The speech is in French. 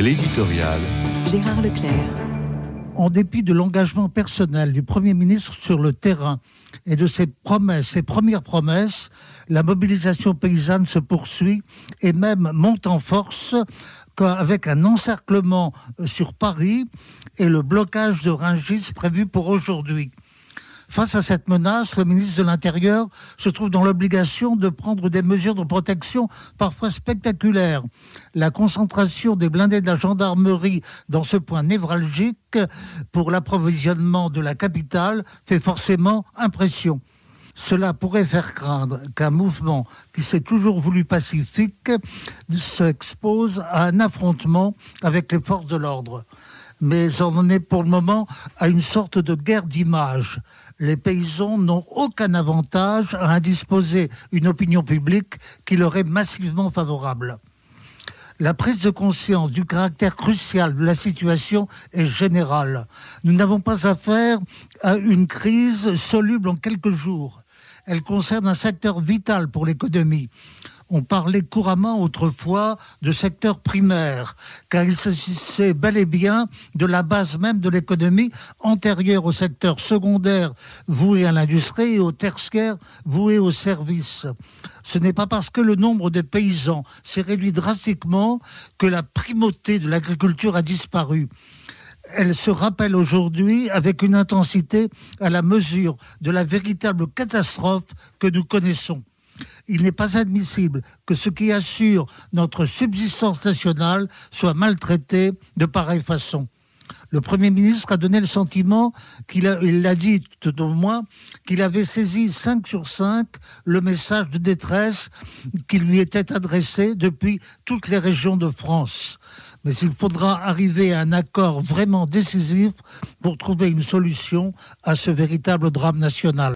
L'éditorial. Gérard Leclerc. En dépit de l'engagement personnel du Premier ministre sur le terrain et de ses promesses, ses premières promesses, la mobilisation paysanne se poursuit et même monte en force avec un encerclement sur Paris et le blocage de Rungis prévu pour aujourd'hui. Face à cette menace, le ministre de l'Intérieur se trouve dans l'obligation de prendre des mesures de protection parfois spectaculaires. La concentration des blindés de la gendarmerie dans ce point névralgique pour l'approvisionnement de la capitale fait forcément impression. Cela pourrait faire craindre qu'un mouvement qui s'est toujours voulu pacifique s'expose à un affrontement avec les forces de l'ordre mais on en est pour le moment à une sorte de guerre d'image. Les paysans n'ont aucun avantage à indisposer une opinion publique qui leur est massivement favorable. La prise de conscience du caractère crucial de la situation est générale. Nous n'avons pas affaire à une crise soluble en quelques jours. Elle concerne un secteur vital pour l'économie on parlait couramment autrefois de secteur primaire, car il s'agissait bel et bien de la base même de l'économie antérieure au secteur secondaire voué à l'industrie et au tertiaire voué au service. Ce n'est pas parce que le nombre de paysans s'est réduit drastiquement que la primauté de l'agriculture a disparu elle se rappelle aujourd'hui avec une intensité à la mesure de la véritable catastrophe que nous connaissons il n'est pas admissible que ce qui assure notre subsistance nationale soit maltraité de pareille façon. Le Premier ministre a donné le sentiment, qu'il il l'a dit tout au moins, qu'il avait saisi 5 sur 5 le message de détresse qui lui était adressé depuis toutes les régions de France. Mais il faudra arriver à un accord vraiment décisif pour trouver une solution à ce véritable drame national.